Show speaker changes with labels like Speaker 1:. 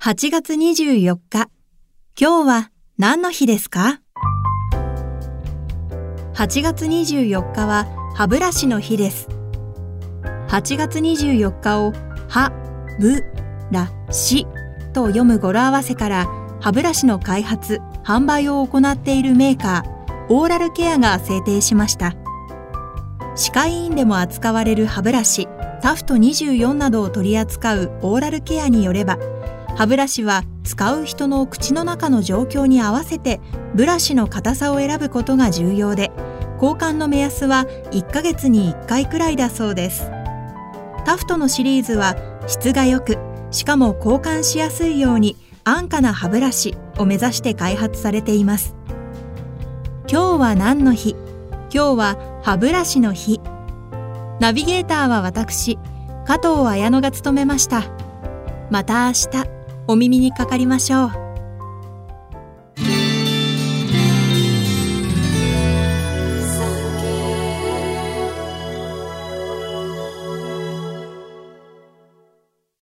Speaker 1: 8月24日。今日は何の日ですか ?8 月24日は歯ブラシの日です。8月24日を歯、ぶ、ら、しと読む語呂合わせから歯ブラシの開発、販売を行っているメーカー、オーラルケアが制定しました。歯科医院でも扱われる歯ブラシ、タフト24などを取り扱うオーラルケアによれば、歯ブラシは使う人の口の中の状況に合わせてブラシの硬さを選ぶことが重要で、交換の目安は1ヶ月に1回くらいだそうです。タフトのシリーズは質が良く、しかも交換しやすいように安価な歯ブラシを目指して開発されています。今日は何の日？今日は歯ブラシの日。ナビゲーターは私、加藤綾乃が務めました。また明日、お耳にかかりましょう。